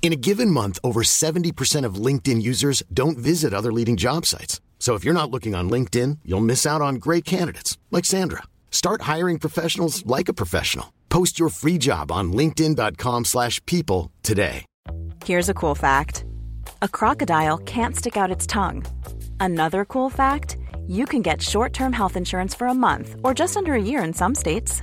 In a given month, over 70% of LinkedIn users don't visit other leading job sites. So if you're not looking on LinkedIn, you'll miss out on great candidates like Sandra. Start hiring professionals like a professional. Post your free job on linkedin.com/people today. Here's a cool fact a crocodile can't stick out its tongue. Another cool fact you can get short term health insurance for a month or just under a year in some states.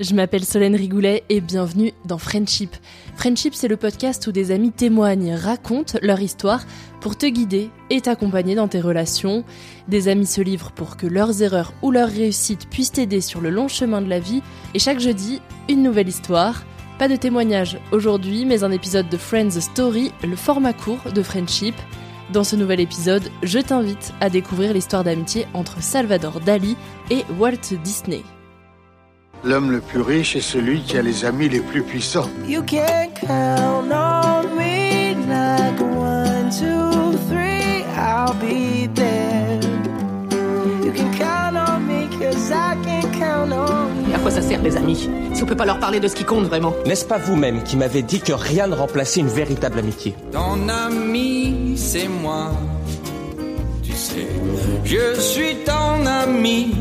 je m'appelle Solène Rigoulet et bienvenue dans Friendship. Friendship, c'est le podcast où des amis témoignent, racontent leur histoire pour te guider et t'accompagner dans tes relations. Des amis se livrent pour que leurs erreurs ou leurs réussites puissent t'aider sur le long chemin de la vie. Et chaque jeudi, une nouvelle histoire. Pas de témoignage aujourd'hui, mais un épisode de Friends Story, le format court de Friendship. Dans ce nouvel épisode, je t'invite à découvrir l'histoire d'amitié entre Salvador Dali et Walt Disney. L'homme le plus riche est celui qui a les amis les plus puissants. You can count on me like one, two, three, I'll be there. You can count on me cause I can count on you. À quoi ça sert les amis Si on peut pas leur parler de ce qui compte vraiment? N'est-ce pas vous-même qui m'avez dit que rien ne remplaçait une véritable amitié? Ton ami, c'est moi. Tu sais, je suis ton ami.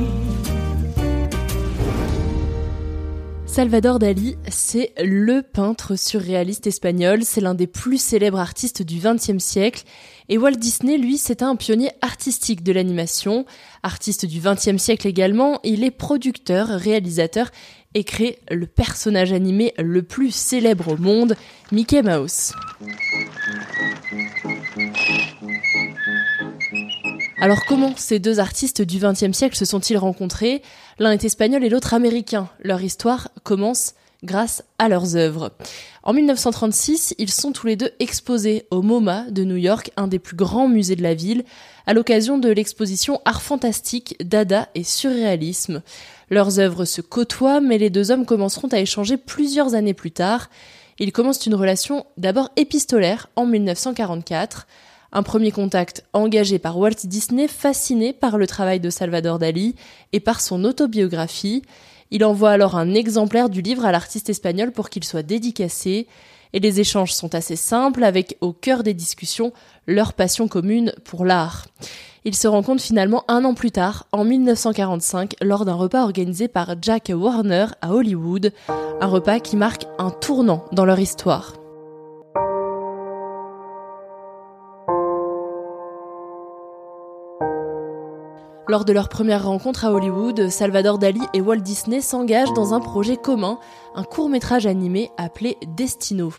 Salvador Dali, c'est le peintre surréaliste espagnol, c'est l'un des plus célèbres artistes du XXe siècle. Et Walt Disney, lui, c'est un pionnier artistique de l'animation. Artiste du XXe siècle également, il est producteur, réalisateur et crée le personnage animé le plus célèbre au monde, Mickey Mouse. Alors comment ces deux artistes du XXe siècle se sont-ils rencontrés? L'un est espagnol et l'autre américain. Leur histoire commence grâce à leurs œuvres. En 1936, ils sont tous les deux exposés au MoMA de New York, un des plus grands musées de la ville, à l'occasion de l'exposition Art fantastique, Dada et surréalisme. Leurs œuvres se côtoient, mais les deux hommes commenceront à échanger plusieurs années plus tard. Ils commencent une relation d'abord épistolaire en 1944. Un premier contact engagé par Walt Disney, fasciné par le travail de Salvador Dali et par son autobiographie. Il envoie alors un exemplaire du livre à l'artiste espagnol pour qu'il soit dédicacé. Et les échanges sont assez simples, avec au cœur des discussions leur passion commune pour l'art. Ils se rencontrent finalement un an plus tard, en 1945, lors d'un repas organisé par Jack Warner à Hollywood, un repas qui marque un tournant dans leur histoire. Lors de leur première rencontre à Hollywood, Salvador Dali et Walt Disney s'engagent dans un projet commun, un court-métrage animé appelé Destino.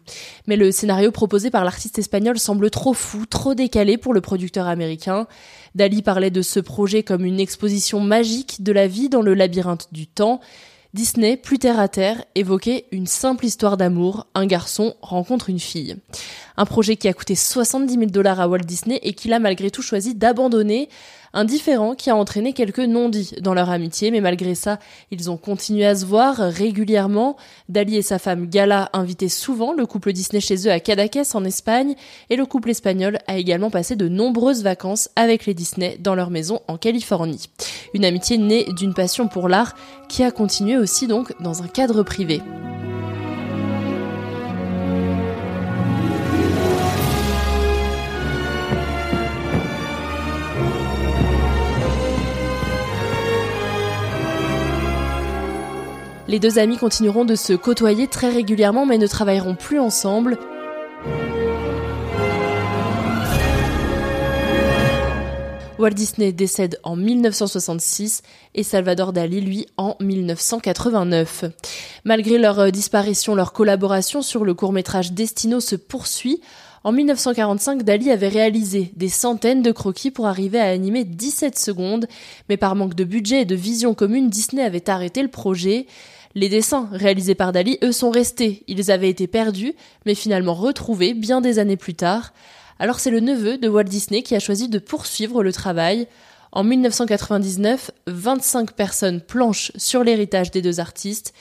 Mais le scénario proposé par l'artiste espagnol semble trop fou, trop décalé pour le producteur américain. Dali parlait de ce projet comme une exposition magique de la vie dans le labyrinthe du temps. Disney, plus terre à terre, évoquait une simple histoire d'amour, un garçon rencontre une fille. Un projet qui a coûté 70 000 dollars à Walt Disney et qu'il a malgré tout choisi d'abandonner Un différent qui a entraîné quelques non-dits dans leur amitié, mais malgré ça, ils ont continué à se voir régulièrement. Dali et sa femme Gala invitaient souvent le couple Disney chez eux à Cadaqués en Espagne, et le couple espagnol a également passé de nombreuses vacances avec les Disney dans leur maison en Californie. Une amitié née d'une passion pour l'art qui a continué aussi donc dans un cadre privé. Les deux amis continueront de se côtoyer très régulièrement mais ne travailleront plus ensemble. Walt Disney décède en 1966 et Salvador Dali, lui, en 1989. Malgré leur disparition, leur collaboration sur le court-métrage Destino se poursuit. En 1945, Dali avait réalisé des centaines de croquis pour arriver à animer 17 secondes, mais par manque de budget et de vision commune, Disney avait arrêté le projet. Les dessins réalisés par Dali, eux, sont restés. Ils avaient été perdus, mais finalement retrouvés bien des années plus tard. Alors c'est le neveu de Walt Disney qui a choisi de poursuivre le travail. En 1999, 25 personnes planchent sur l'héritage des deux artistes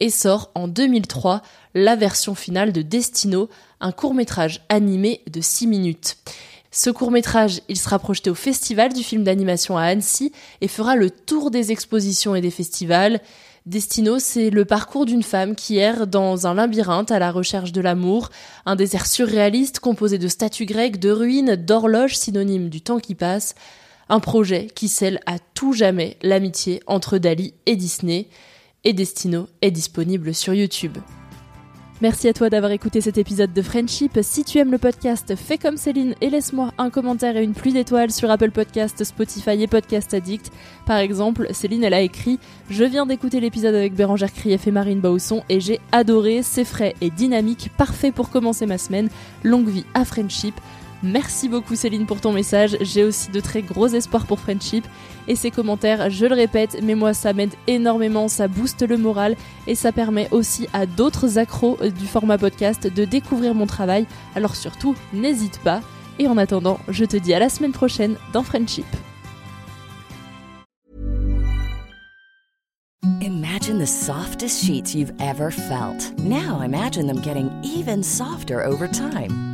et sort en 2003 la version finale de Destino, un court-métrage animé de 6 minutes. Ce court-métrage, il sera projeté au Festival du film d'animation à Annecy et fera le tour des expositions et des festivals. Destino, c'est le parcours d'une femme qui erre dans un labyrinthe à la recherche de l'amour, un désert surréaliste composé de statues grecques, de ruines, d'horloges synonymes du temps qui passe, un projet qui scelle à tout jamais l'amitié entre Dali et Disney, et Destino est disponible sur YouTube. Merci à toi d'avoir écouté cet épisode de Friendship. Si tu aimes le podcast, fais comme Céline et laisse-moi un commentaire et une pluie d'étoiles sur Apple Podcast, Spotify et Podcast Addict. Par exemple, Céline, elle a écrit Je viens d'écouter l'épisode avec Bérangère Krief et Marine Bausson et j'ai adoré, c'est frais et dynamique, parfait pour commencer ma semaine. Longue vie à Friendship. Merci beaucoup Céline pour ton message. J'ai aussi de très gros espoirs pour Friendship. Et ces commentaires, je le répète, mais moi ça m'aide énormément, ça booste le moral et ça permet aussi à d'autres accros du format podcast de découvrir mon travail. Alors surtout, n'hésite pas. Et en attendant, je te dis à la semaine prochaine dans Friendship. Imagine the softest sheets you've ever felt. Now imagine them getting even softer over time.